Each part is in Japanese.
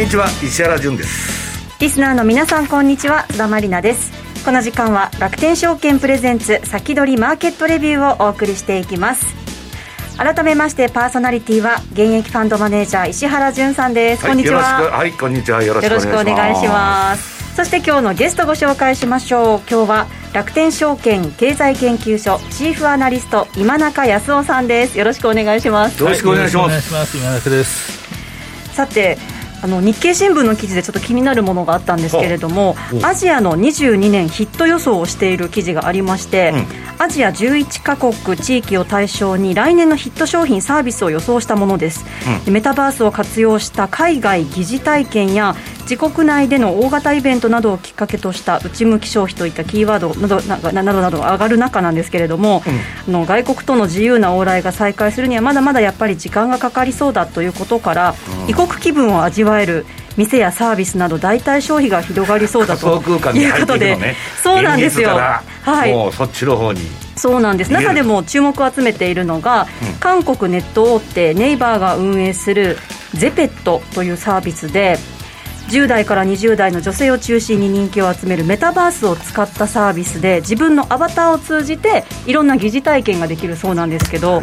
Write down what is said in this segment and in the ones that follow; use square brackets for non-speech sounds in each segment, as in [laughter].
にちは石原潤です。リスナーの皆さんこんにちは。須田まりなです。この時間は楽天証券プレゼンツ先取りマーケットレビューをお送りしていきます。改めましてパーソナリティは現役ファンドマネージャー石原潤さんです、はい、こんにちは。はいこんにちは。よろしくお願いします。そして今日のゲストご紹介しましょう。今日は楽天証券経済研究所チーフアナリスト今中康夫さんです。よろしくお願いします。よろしくお願いします、はい、今中です。さてあの日経新聞の記事でちょっと気になるものがあったんですけれども、アジアの22年ヒット予想をしている記事がありまして、うん、アジア11カ国地域を対象に来年のヒット商品サービスを予想したものです、うん、メタバースを活用した海外疑似体験や自国内での大型イベントなどをきっかけとした内向き消費といったキーワードなどなどなど上がる中なんですけれども、うん、の外国との自由な往来が再開するにはまだまだやっぱり時間がかかりそうだということから、うん、異国気分を味わえる店やサービスなど代替消費が広がりそうだと [laughs] いうことで、ね、そうなんですよ。はい、もうそっちの方にそうなんです。中でも注目を集めているのが、うん、韓国ネット大手ネイバーが運営するゼペットというサービスで10代から20代の女性を中心に人気を集めるメタバースを使ったサービスで自分のアバターを通じていろんな疑似体験ができるそうなんですけど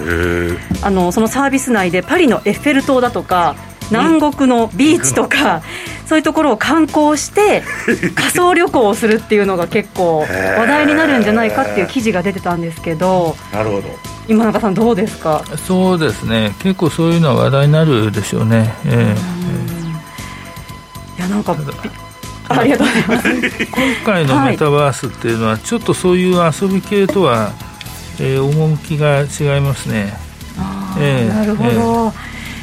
あのそのサービス内でパリのエッフェル塔だとか南国のビーチとか、そういうところを観光して [laughs] 仮想旅行をするっていうのが結構話題になるんじゃないかっていう記事が出てたんですけどなるほど。今中さんどうですか？そうですね。結構そういうのは話題になるでしょうね、えーいやなんかありがとうございます。今回のメタバースっていうのは、ちょっとそういう遊び系とは、えー、趣が違いますね。えー、なるほど、えー、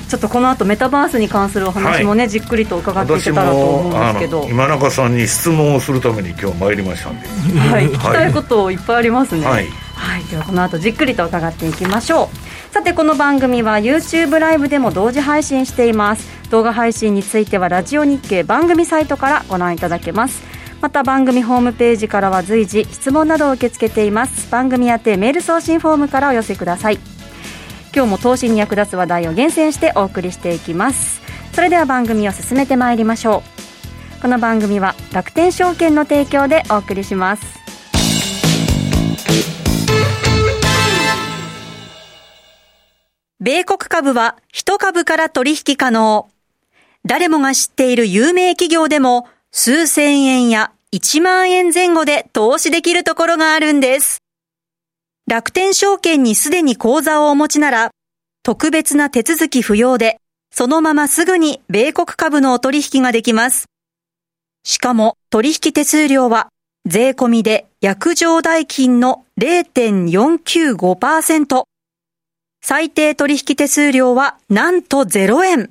ちょっとこの後メタバースに関するお話もね、はい、じっくりと伺っていけたらと思うんですけど。今中さんに質問をするために今日参りましたんで。はい、聞きたいこといっぱいありますね。はい、はい、ではこの後じっくりと伺っていきましょうさてこの番組は YouTube ライブでも同時配信しています。動画配信についてはラジオ日経番組サイトからご覧いただけます。また番組ホームページからは随時質問などを受け付けています。番組宛てメール送信フォームからお寄せください。今日も投資に役立つ話題を厳選してお送りしていきます。それでは番組を進めてまいりましょう。この番組は楽天証券の提供でお送りします。米国株は1株から取引可能誰もが知っている有名企業でも数千円や1万円前後で投資できるところがあるんです。楽天証券にすでに口座をお持ちなら、特別な手続き不要で、そのまますぐに米国株のお取引ができます。しかも取引手数料は税込みで約定代金の0.495%。最低取引手数料はなんと0円。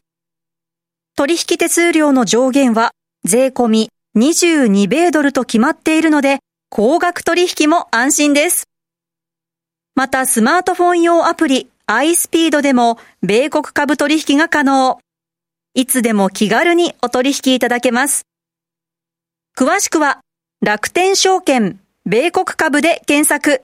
取引手数料の上限は税込み22米ドルと決まっているので、高額取引も安心です。またスマートフォン用アプリ iSpeed でも米国株取引が可能。いつでも気軽にお取引いただけます。詳しくは楽天証券米国株で検索。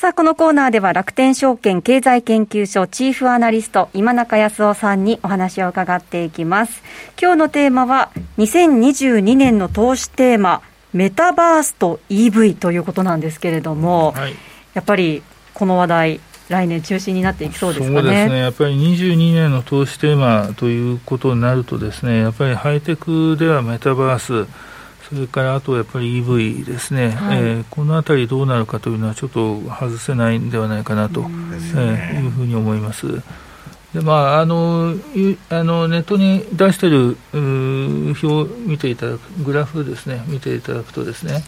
さあ、このコーナーでは楽天証券経済研究所チーフアナリスト今中康夫さんにお話を伺っていきます。今日のテーマは2022年の投資テーマメタバースと EV ということなんですけれども、はい、やっぱりこの話題来年中心になっていきそうですかね。そうですね。やっぱり22年の投資テーマということになるとですね、やっぱりハイテクではメタバース、それからあとやっぱり EV ですね、はい、えー、このあたりどうなるかというのはちょっと外せないんではないかなと、えー、いうふうに思います。でまあ、あのあのネットに出している表を見ていただく、グラフですね、見ていただくとですね、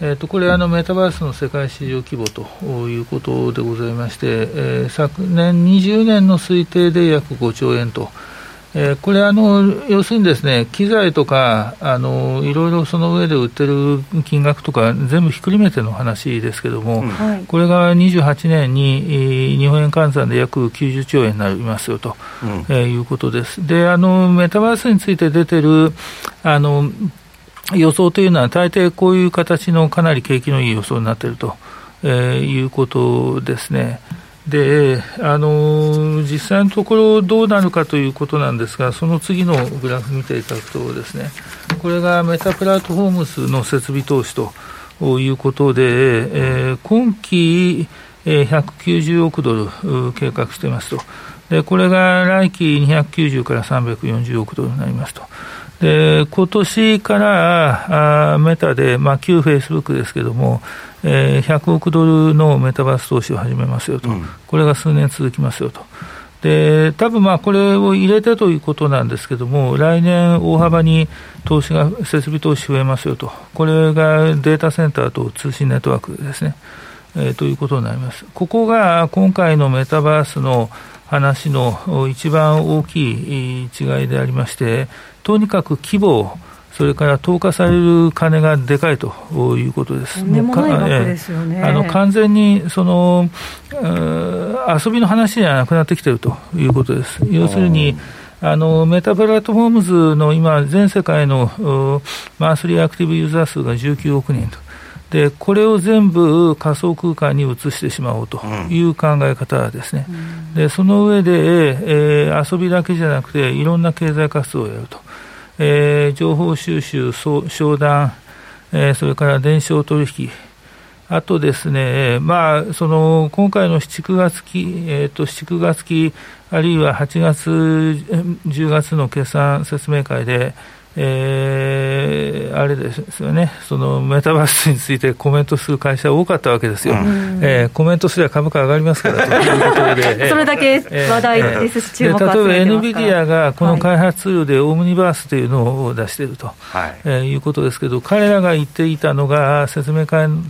えー、とこれあの、メタバースの世界市場規模ということでございまして、えー、昨年20年の推定で約5兆円と。えー、これあの、要するにですね、機材とか、あのいろいろその上で売ってる金額とか、全部ひっくるめての話ですけれども、うん、これが28年に日本円換算で約90兆円になりますよと、うん、えー、いうことです。で、あのメタバースについて出てるあの予想というのは、大抵こういう形のかなり景気のいい予想になっていると、えー、いうことですね。であの実際のところ、どうなるかということなんですが、その次のグラフ見ていただくとですね、これがメタプラットフォームスの設備投資ということで、えー、今期、えー、190億ドル計画していますと。で、これが来期290から340億ドルになりますと。で、今年からあメタで、まあ、旧フェイスブックですけども、えー、100億ドルのメタバース投資を始めますよと、うん、これが数年続きますよと。で多分まあこれを入れてということなんですけれども、来年、大幅に投資が、設備投資増えますよと、これがデータセンターと通信ネットワークですね、えー、ということになります。ここが今回のメタバースの話の一番大きい違いでありまして、とにかく規模それから投下される金がでかいということです。とんでもない額ですよね。あの完全にその遊びの話じゃなくなってきているということです。要するに、あのメタプラットフォームズの今、全世界のマンスリーアクティブユーザー数が19億人と。でこれを全部仮想空間に移してしまおうという考え方ですね、うん、でその上で、えー、遊びだけじゃなくて、いろんな経済活動をやると、えー、情報収集、商談、えー、それから伝承取引、あとですね、まあ、その今回の7、9月期、えーと、7、9月期、あるいは8月、10月の決算説明会で、えー、あれですよね、そのメタバースについてコメントする会社多かったわけですよ、うん、えー、コメントすれば株価上がりますからということで、[laughs] それだけ話題ですし、注目例えば NVIDIA がこの開発ツールでオムニバースというのを出していると、はい、えー、いうことですけど、彼らが言っていたのが、説明会の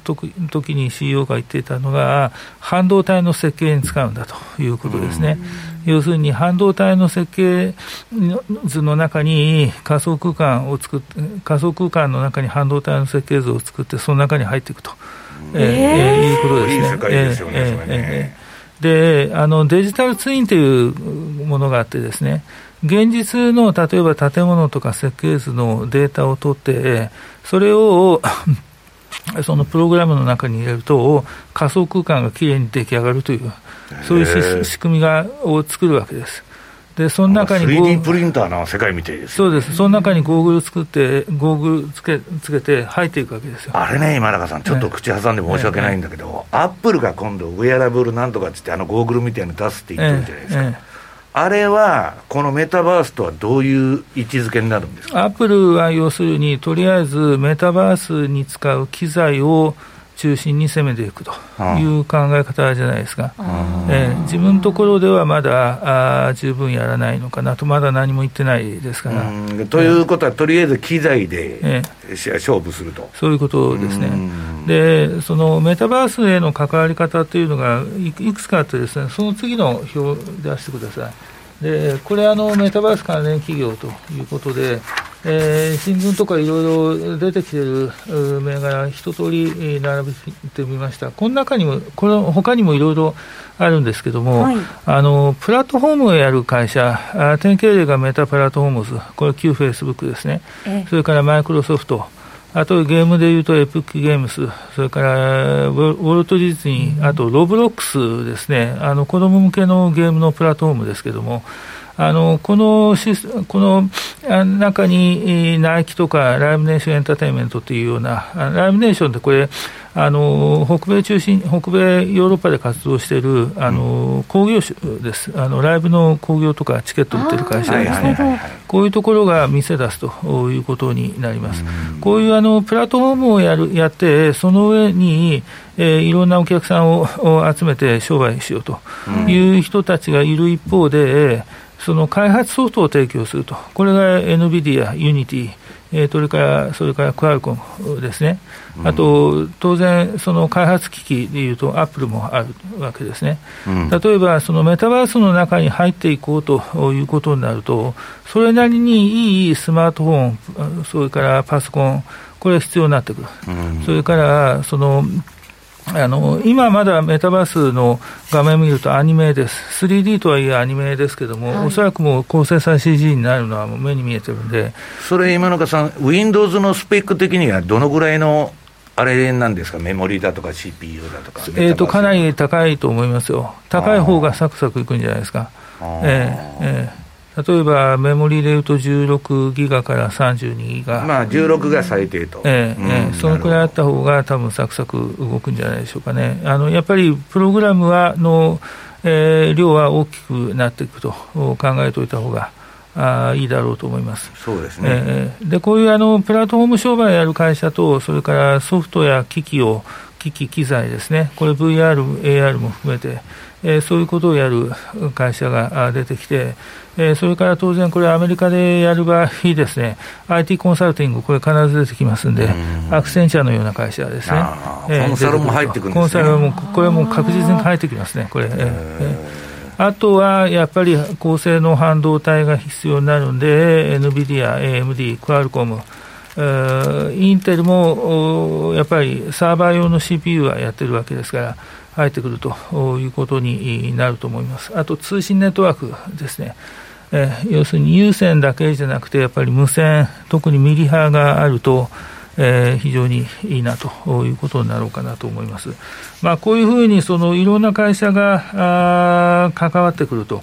時に CEO が言っていたのが、半導体の設計に使うんだということですね。うん要するに半導体の設計図の中に仮想空間を作って、仮想空間の中に半導体の設計図を作って、その中に入っていくと、えー、えー、いうことですね。いい世界ですよね、えー、えー、であのデジタルツインというものがあってですね、現実の例えば建物とか設計図のデータを取って、それをそのプログラムの中に入れると、仮想空間がきれいに出来上がるという、そういう仕組みがを作るわけです。で、その中に 3D プリンターの世界みたいです、そうです。その中にゴーグル作って、ゴーグルつけつけて入っていくわけですよ。あれね、今中さん、ちょっと口挟んで申し訳ないんだけど、アップルが今度、ウェアラブルなんとかっつって、あのゴーグルみたいに出すって言ってるじゃないですか。ええあれは、このメタバースとはどういう位置づけになるんですか？アップルは要するに、とりあえずメタバースに使う機材を中心に攻めていくという考え方じゃないですか、えー、自分のところではまだあ十分やらないのかなと、まだ何も言ってないですから。ということは、とりあえず機材で、えー、勝負すると。そういうことですね。で、そのメタバースへの関わり方というのがいくつかあってですね、その次の表を出してください。でこれあの、メタバース関連企業ということで、えー、新聞とかいろいろ出てきている銘柄、一通り並べてみました、この中にも、これ他にもいろいろあるんですけども、はい、あのプラットフォームをやる会社、典型例がメタプラットフォームズ、これ、旧フェイスブックですね、それからマイクロソフト。あとゲームでいうとエプックゲームス、それからウォルト・ディズニー、あとロブロックスですね、あの子供向けのゲームのプラットフォームですけども、あのこのこの中にナイキとかライブネーションエンターテインメントというような、ライブネーションってこれ、あの北米中心、北米、ヨーロッパで活動しているあの工業種です、あのライブの興行とかチケット売ってる会社ですね、こういうところが店出すということになります。こういうあのプラットフォームをやるやって、その上に、えー、いろんなお客さんを集めて商売しようという人たちがいる一方で、その開発ソフトを提供すると、これが NVIDIA、 Unity、えー、それからそれからクアルコムですね、あと当然、その開発機器でいうと、アップルもあるわけですね、うん、例えばそのメタバースの中に入っていこうということになると、それなりにいいスマートフォン、それからパソコン、これが必要になってくる、うん、それからそのあの今まだメタバースの画面見るとアニメです、3D とはいえアニメですけども、はい、おそらくもう高精細 CG になるのはもう目に見えてるんで。それ、今中さん、Windows のスペック的にはどのぐらいのあれなんですか、メモリだとか CPU だとか、えーと、かなり高いと思いますよ、高い方がサクサクいくんじゃないですか。えーえー例えばメモリでいうと16ギガから32ギガ、まあ、16が最低と、ええ、うん、ええ、そのくらいあった方が多分サクサク動くんじゃないでしょうかね、あのやっぱりプログラムはの、えー、量は大きくなっていくと考えておいた方があいいだろうと思います。そうですね、えー、でこういうあのプラットフォーム商売をやる会社と、それからソフトや機器を、機器、機材ですね、これ VR、AR も含めて、えー、そういうことをやる会社が出てきて、えー、それから当然、これ、アメリカでやる場合ですね、IT コンサルティング、これ、必ず出てきますんで、んアクセンチャーのような会社ですね、えー、コンサルも入ってくるんですね、コンサルも、これはもう確実に入ってきますね、これ。えーあとはやっぱり高性能半導体が必要になるんで、NVIDIA、AMD、クアルコム、インテルもやっぱりサーバー用の CPU はやってるわけですから、入ってくるということになると思います。あと通信ネットワークですね。えー、要するに有線だけじゃなくて、やっぱり無線、特にミリ波があると、えー、非常にいいなということになろうかなと思います。まあ、こういうふうにそのいろんな会社があ関わってくると。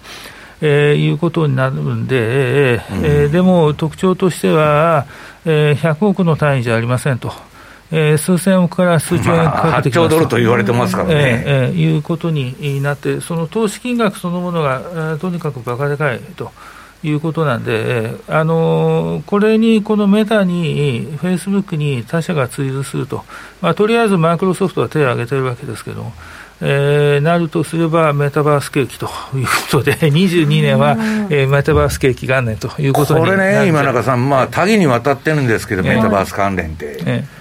えー、いうことになるんで、えー、えー、でも特徴としては、えー、100億の単位じゃありませんと。えー、数千億から数兆円かけてきま、まあ、8兆ドルと言われてますからね。えー、えー、いうことになって、その投資金額そのものが、えー、とにかくばかでかいと。いうことなんで、あのこれに、このメタに、フェイスブックに他社が追随すると、まあ、とりあえずマイクロソフトは手を挙げてるわけですけども、えー、なるとすればメタバース景気ということで、[laughs] 22年は、えー、メタバース景気元年ということにこれね、今中さん、まあ、多岐にわたってるんですけど、メタバース関連って。えー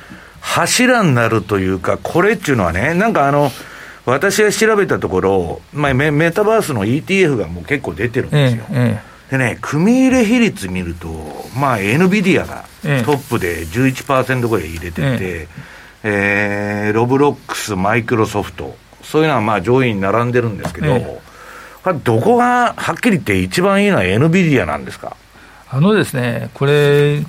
柱になるというか、これっていうのはね、なんかあの、私が調べたところ、まあ、メメタバースの ETF がもう結構出てるんですよ。ええ、でね、組入れ比率見ると、まあ、NVIDIA がトップで11%ぐらい入れてて、ええ。えー、ロブロックス、マイクロソフト、そういうのはまあ上位に並んでるんですけど、ええ、どこがはっきり言って一番いいのは NVIDIA なんですか？あのですね、これ、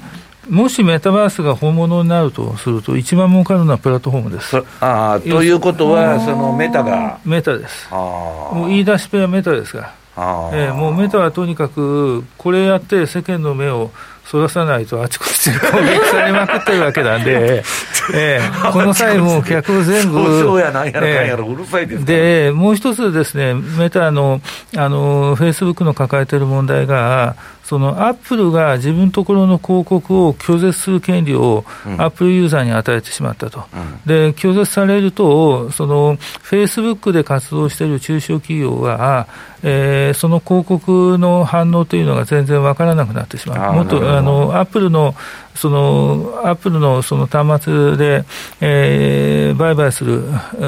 もしメタバースが本物になるとすると、一番儲かるのはプラットフォームです。あということは、そのメタが。メタです。もう言い出しっぺはメタですが、えー、もうメタはとにかく、これやって世間の目をそらさないとあちこちで攻撃されまくってるわけなんで、[laughs] えー、この際も [laughs] 客を全部、で、もう一つですね、メタの、あの、フェイスブックの抱えている問題が、そのアップルが自分のところの広告を拒絶する権利をアップルユーザーに与えてしまったと、うん、で拒絶されると、そのフェイスブックで活動している中小企業は、えー、その広告の反応というのが全然わからなくなってしまう、もっとあのアップルのそのアップルのその端末で、えー、売買する、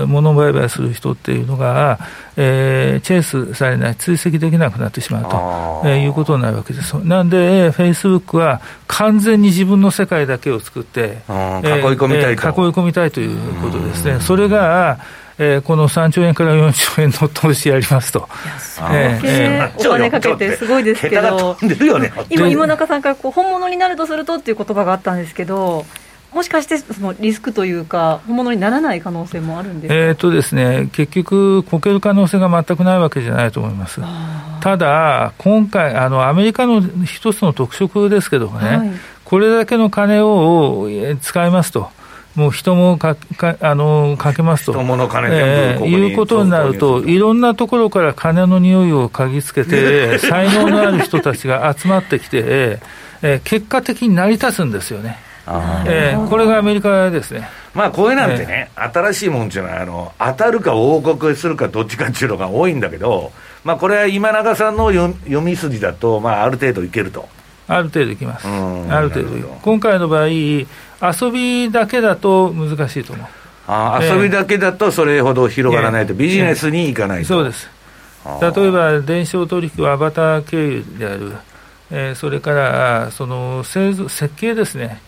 物売買する人っていうのが、えー、チェイスされない、追跡できなくなってしまうと、えー、いうことになるわけです。なんで、フェイスブックは完全に自分の世界だけを作って、囲い込みたいと、えー、囲い込みたいということですね。それがえー、この3兆円から4兆円の投資やりますと。えー、お金かけてすごいですけど、今、今中さんからこう本物になるとするとっていう言葉があったんですけど、もしかしてそのリスクというか、本物にならない可能性もあるんですえーとですね、結局、こける可能性が全くないわけじゃないと思います。ただ、今回、あのアメリカの一つの特色ですけどもね、はい、これだけの金を使いますと。もう人もかかあのかけますと、人の金えー、いうことになると、いろんなところから金の匂いを嗅ぎつけて、[laughs] 才能のある人たちが集まってきて、えー、結果的に成り立つんですよね。えー、これがアメリカですね。まあ、こういうなんてね、えー、新しいもんっていうのはあの、当たるか王国するかどっちかっていうのが多いんだけど、まあ、これは今永さんの読み筋だと、まあ、ある程度いけると。ある程度いきます。ある程度今回の場合、遊びだけだと難しいと思う。あ遊びだけだとそれほど広がらないと、ビジネスに行かないと。そうです。例えば、電商取引はアバター経由である、えー、それからその製造設計ですね。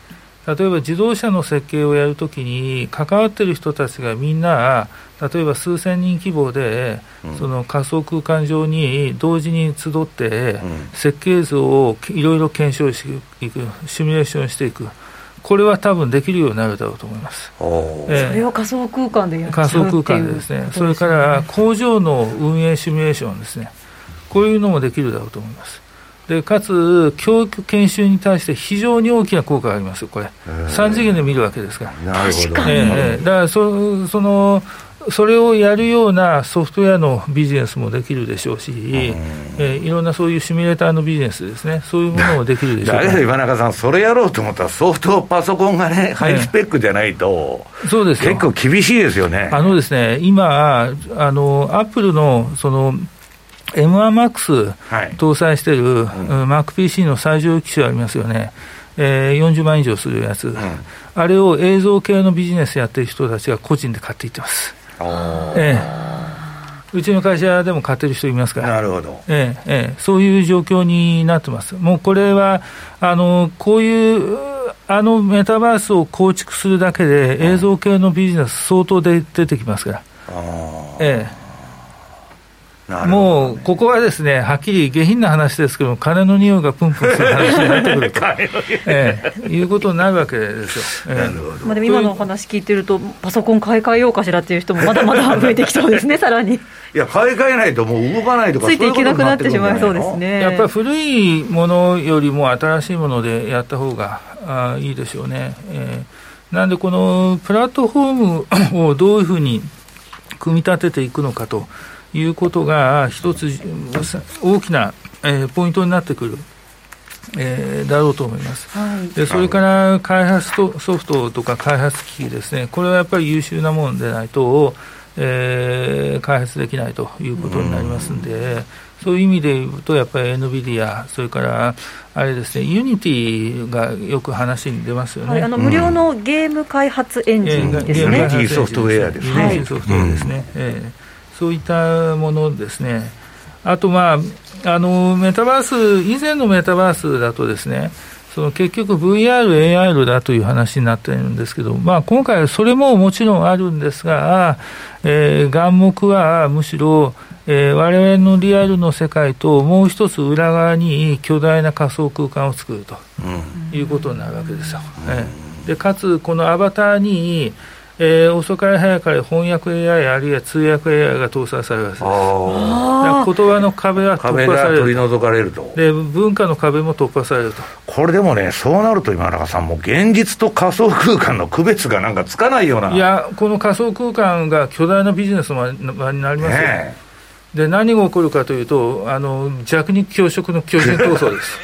例えば自動車の設計をやるときに関わっている人たちがみんな例えば数千人規模で、その仮想空間上に同時に集って、設計図をいろいろ検証していくシミュレーションしていくこれは多分できるようになるだろうと思います。えー、それを仮想空間でやっ仮想空間でですね、それから工場の運営シミュレーションですね、こういうのもできるだろうと思います。でかつ、教育研修に対して非常に大きな効果があります。これ、3次元で見るわけですから。なるほど、えー、だからそそのそれをやるようなソフトウェアのビジネスもできるでしょうし、えー、いろんなそういうシミュレーターのビジネスですね、そういうものもできるでしょうだけど岩中さん、それやろうと思ったら、ソフトパソコンがね、ハイスペックじゃないと、そうです結構厳しいですよね。あのですね今あの、アップルのその M1MAX 搭載してる、はいうん、MacPC の最上機種ありますよね。えー、40万以上するやつ、うん、あれを映像系のビジネスやってる人たちが個人で買っていってます。ええ、うちの会社でも買ってる人いますから、なるほど、ええええ、そういう状況になってます、もうこれは、あのこういうあのメタバースを構築するだけで、映像系のビジネス、相当で出てきますから。ええもうここはですね、はっきり下品な話ですけども、金の匂いがプンプンする話になってくると、[laughs] ええ、いうことになるわけですよ。ええ、まあ、でも今のお話聞いてると、パソコン買い替えようかしらっていう人もまだまだ増えてきそうですね、[laughs] さらに。いや、買い替えないと、もう動かないとか、ついていけなくなってしまいそうですね。やっぱり古いものよりも新しいものでやった方があいいでしょうね。えー、なんで、このプラットフォームをどういうふうに組み立てていくのかと。いうことが一つ大きな、えー、ポイントになってくる。えー、だろうと思います、はい、でそれから開発とソフトとか開発機器ですね、これはやっぱり優秀なものでないと、えー、開発できないということになりますんで、ん。そういう意味で言うと、やっぱり NVIDIA、それからあれですね、ユニティがよく話に出ますよね、はい、あの無料のゲーム開発エンジンですね、ユニティソフトウェアですね。はい、ソフトウェアですね、えーそういったものですね。あと、まあ、あのメタバース、以前のメタバースだとですね、その結局 VR、AR だという話になっているんですけど、まあ、今回はそれももちろんあるんですが、えー、眼目はむしろ、えー、我々のリアルの世界ともう一つ裏側に巨大な仮想空間を作ると、うん、いうことになるわけですよ。うん、えー、でかつ、このアバターに、えー、遅かれ早かれ翻訳 AI あるいは通訳 AI が搭載されます。言葉の壁は突破される。取り除かれると。で文化の壁も突破されると。これでもねそうなると今中さんも現実と仮想空間の区別がなんかつかないような。いやこの仮想空間が巨大なビジネスの場になりますよ、ね、で何が起こるかというと、あの弱肉強食の巨人闘争です。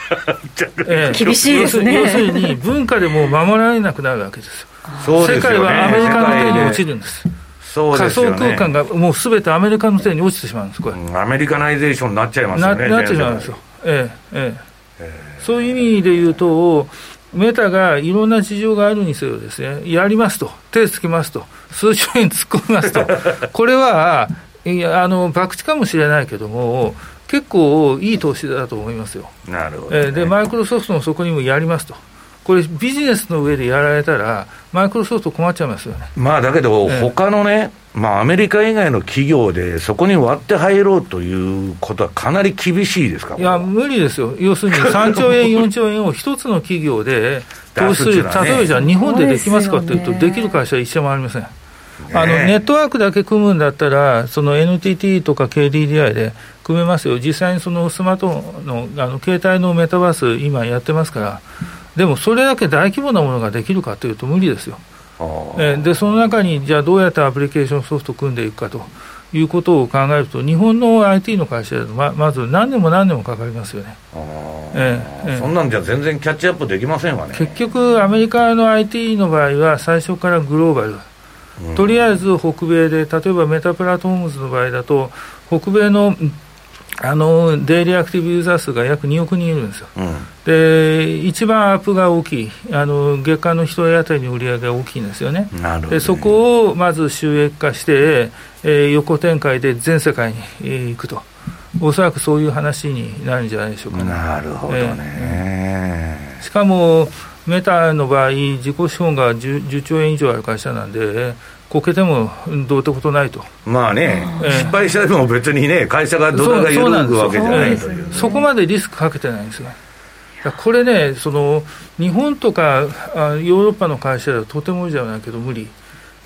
[laughs] えー、厳しいですね。要するに、文化でも守られなくなるわけですよ。世界はアメリカの手に落ちるんです。そうですね、仮想空間がもうすべてアメリカの手に落ちてしまうんです、これ、うん、アメリカナイゼーションになっちゃいますよね。ななってしまうんですよ、ええええそういう意味で言うと、メタがいろんな事情があるにせよですね、やりますと、手つきますと、数兆円突っ込みますと、[laughs] これは、いやあの博打かもしれないけども、結構いい投資だと思いますよ。なるほど、ね、えで、マイクロソフトもそこにもやりますと。これ、ビジネスの上でやられたら、マイクロソフト困っちゃいますよね。まあだけど、他のね、まあ、アメリカ以外の企業で、そこに割って入ろうということは、かなり厳しいですか？いや、無理ですよ、要するに [laughs] 3兆円、4兆円を一つの企業で、[laughs] 投資する、例えばじゃあ日本でできますかっていうと、できる会社は一社もありません。あのネットワークだけ組むんだったら、その NTT とか KDDI で組めますよ、実際にそのスマートフォンのあの携帯のメタバース、今やってますから、でもそれだけ大規模なものができるかというと無理ですよ。えでその中に、じゃあどうやってアプリケーションソフトを組んでいくかということを考えると、日本の IT の会社でままず何年も何年もかかりますよね。ええそんなんじゃ全然キャッチアップできませんわね。結局、アメリカの IT の場合は、最初からグローバル。とりあえず北米で、例えばメタプラットフォームズの場合だと、北米のあのデイリーアクティブユーザー数が約2億人いるんですよ、うん、で一番アップが大きい、あの月間の1人当たりの売り上げが大きいんですよね、ね。でそこをまず収益化して、えー、横展開で全世界に、えー、行くと、おそらくそういう話になるんじゃないでしょうか、ね、なるほどね、えー、しかも、メタの場合、自己資本が 10, 10兆円以上ある会社なんで、こけてもどうってことないと。まあね、えー、失敗したでも別にね、会社がどれが緩くわけじゃないという、そこまでリスクかけてないんですよ。これね、その日本とかあヨーロッパの会社ではとてもいいじゃないけど無理。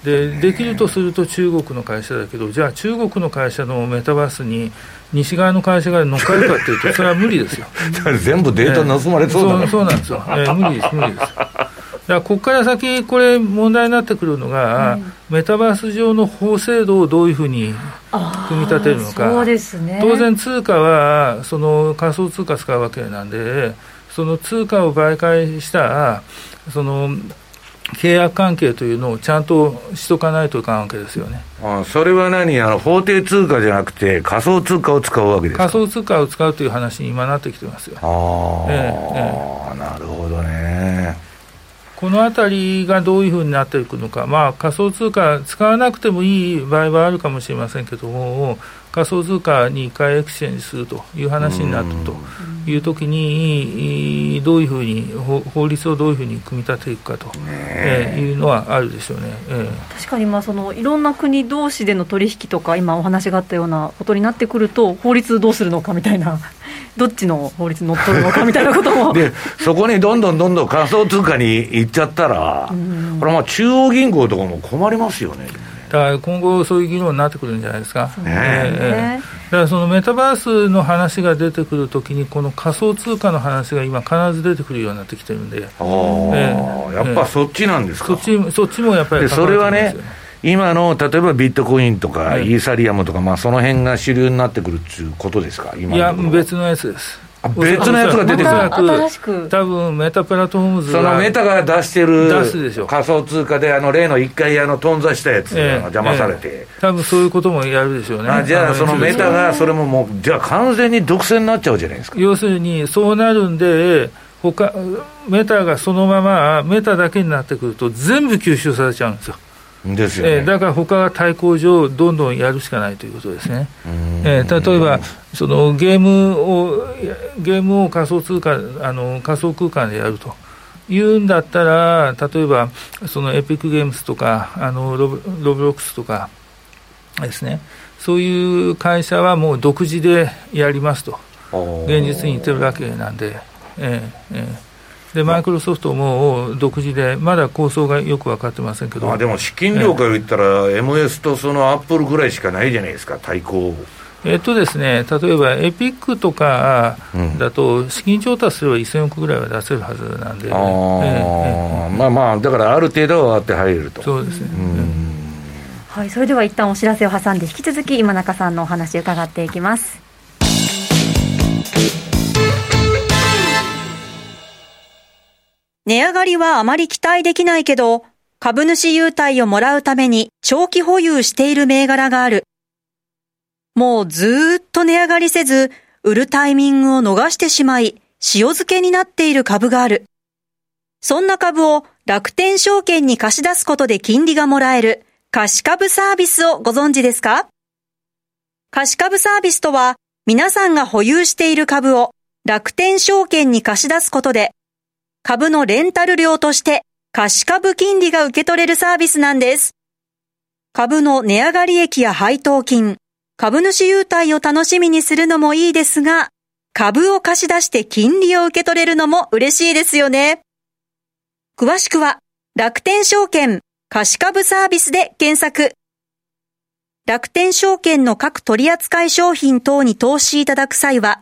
でできるとすると中国の会社だけど、じゃあ中国の会社のメタバースに西側の会社が乗っかるかっていうと、[laughs] それは無理ですよ。全部データ盗まれそうだ、ね、そうなんですよ、えー、無理です、無理です。だからここから先、これ、問題になってくるのが、うん、メタバース上の法制度をどういうふうに組み立てるのか、そうですね、当然、通貨はその仮想通貨使うわけなんで、その通貨を媒介したその契約関係というのをちゃんとしとかないといかんわけですよね。あそれは何？あの、法定通貨じゃなくて、仮想通貨を使うわけですか？仮想通貨を使うという話に今なってきてますよ。ああ、ええ、なるほどね。このあたりがどういうふうになっていくのか、まあ、仮想通貨使わなくてもいい場合はあるかもしれませんけども、仮想通貨に一回エクシェンジするという話になったと。いうときに、どういうふうに法律をどういうふうに組み立てていくかと、え。ー、いうのはあるでしょうね、えー、確かにまあそのいろんな国同士での取引とか、今お話があったようなことになってくると、法律どうするのかみたいな。[laughs] どっちの法律にのっとるのかみたいなことも。でそこにどんどんどんどん仮想通貨に行っちゃったら、これはまあ中央銀行とかも困りますよね。だから今後、そういう議論になってくるんじゃないですか。ね。えー、だからそのメタバースの話が出てくるときに、この仮想通貨の話が今、必ず出てくるようになってきてるんで、えー、やっぱそっちなんですか、そっちそっちもやっぱり、それはね、今の例えばビットコインとか、イーサリアムとか、まあ、その辺が主流になってくるっていうことですか、今いや、別のやつです。別のやつが出てくる。新しく。多分メタプラットフォームズそのメタが出してる仮想通貨で、あの例の一回あの頓挫したやつが邪魔されて、ええ、多分そういうこともやるでしょうね。あじゃあ、そのメタが、それももう、じゃあ完全に独占になっちゃうじゃないですか。要するに、そうなるんで、他メタがそのまま、メタだけになってくると、全部吸収されちゃうんですよ。ですよね、えー、だから他は対抗上、どんどんやるしかないということですね。えー、例えばそのゲームを、ゲームを仮想通貨、あの仮想空間でやると。いうんだったら、例えば、そのエピックゲームスとか、あのロブロブロックスとかですね、そういう会社はもう独自でやりますと、現実に言ってるわけなんで、えーえーでマイクロソフトも独自で、まだ構想がよく分かってませんけど、まあ、でも資金量から言ったら、え MS とそのアップルぐらいしかないじゃないですか、対抗。えっとですね、例えばエピックとかだと、資金調達すれば1000億ぐらいは出せるはずなんで、あまあまあ、だからある程度はあって入れると。そうですね、はい、それでは一旦お知らせを挟んで、引き続き今中さんのお話伺っていきます。値上がりはあまり期待できないけど、株主優待をもらうために長期保有している銘柄がある。もうずーっと値上がりせず、売るタイミングを逃してしまい、塩漬けになっている株がある。そんな株を楽天証券に貸し出すことで金利がもらえる貸株サービスをご存知ですか？貸株サービスとは、皆さんが保有している株を楽天証券に貸し出すことで株のレンタル料として貸株金利が受け取れるサービスなんです。株の値上がり益や配当金、株主優待を楽しみにするのもいいですが、株を貸し出して金利を受け取れるのも嬉しいですよね。詳しくは楽天証券貸株サービスで検索。楽天証券の各取扱商品等に投資いただく際は、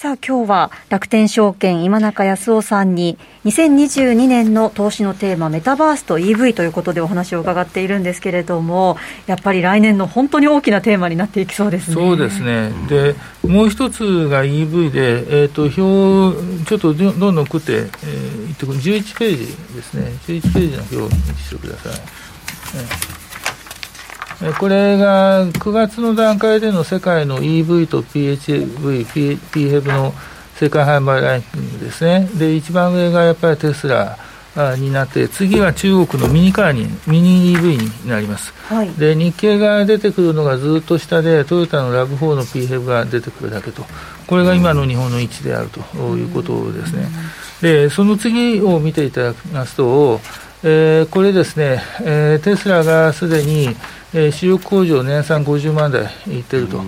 さあ今日は楽天証券今中康夫さんに2022年の投資のテーマメタバースと EV ということでお話を伺っているんですけれどもやっぱり来年の本当に大きなテーマになっていきそうですね。そうですねでもう一つが EV で、えーと、表ちょっとどんどん送って、えー、って11ページですね11ページの表を見せてください。えーこれが9月の段階での世界の EV と PHV、PHEV の世界販売ランキングですね。で、一番上がやっぱりテスラ。になって次は中国のミニカーにミニ EV になります、はい、で日経が出てくるのがずっと下でトヨタのラブ4の PHEV が出てくるだけとこれが今の日本の位置であるということですねでその次を見ていただきますと、えー、これですね、えー、テスラがすでにえー、主力工場年産50万台いってると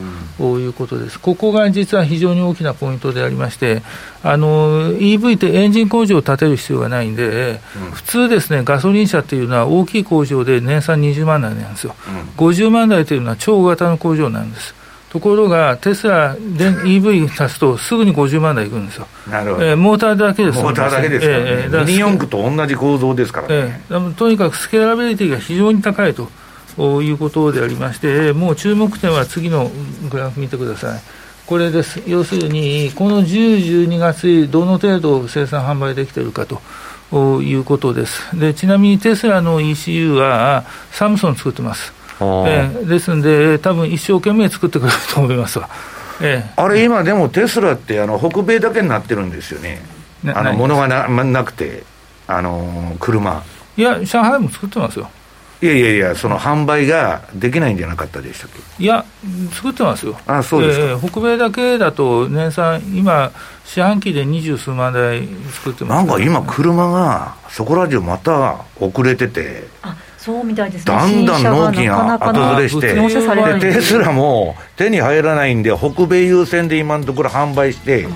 いうことです、ここが実は非常に大きなポイントでありまして、あの EV ってエンジン工場を建てる必要がないんで、うん、普通ですね、ガソリン車っていうのは大きい工場で年産20万台なんですよ、うん、50万台というのは超型の工場なんです。ところが、テスラで EV 足すと、すぐに50万台いくんですよ。なるほど。えー、モーターだけですモーターだけですからね。えー、ミニ四駆と同じ構造ですからね、えー。とにかくスケーラビリティが非常に高いと。いうことでありまして、もう注目点は次のグラフ見てください。これです。要するに、この10、12月、どの程度生産販売できているかということです。で、ちなみにテスラの ECU はサムソン作ってます。えー、ですんで、多分一生懸命作ってくれると思いますわ。えー、あれ、今、でもテスラってあの北米だけになってるんですよね、あの物がななくて、あの車。いや、上海も作ってますよ。いやいやいや、その販売ができないんじゃなかったでしたっけ？いや、作ってますよ。あそうですか、えー、北米だけだと、年産、今、四半期で二十数万台作ってます、ね、なんか今、車が、そこら中また遅れてて。あそうみたいですね、だんだん納期が後ずれして、でテスラも手に入らないんで、北米優先で今のところ販売して、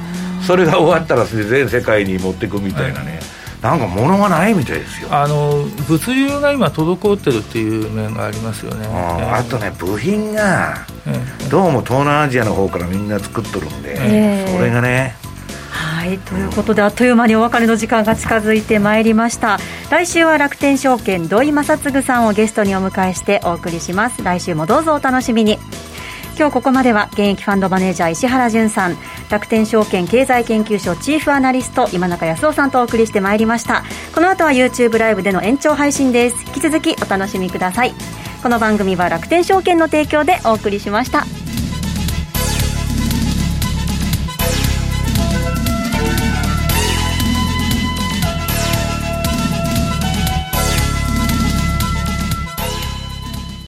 それが終わったら全世界に持っていくみたいなね。はいなんか物がないみたいですよ。あの物流が今滞ってるっていう面がありますよね、あとね部品が、どうも東南アジアの方からみんな作っとるんで、えー、それがねはいということであっという間にお別れの時間が近づいてまいりました。来週は楽天証券土井正嗣さんをゲストにお迎えしてお送りします。来週もどうぞお楽しみに今日ここまでは現役ファンドマネージャー石原潤さん楽天証券経済研究所チーフアナリスト今中康夫さんとお送りしてまいりました。この後は YouTube ライブでの延長配信です。引き続きお楽しみください。この番組は楽天証券の提供でお送りしました。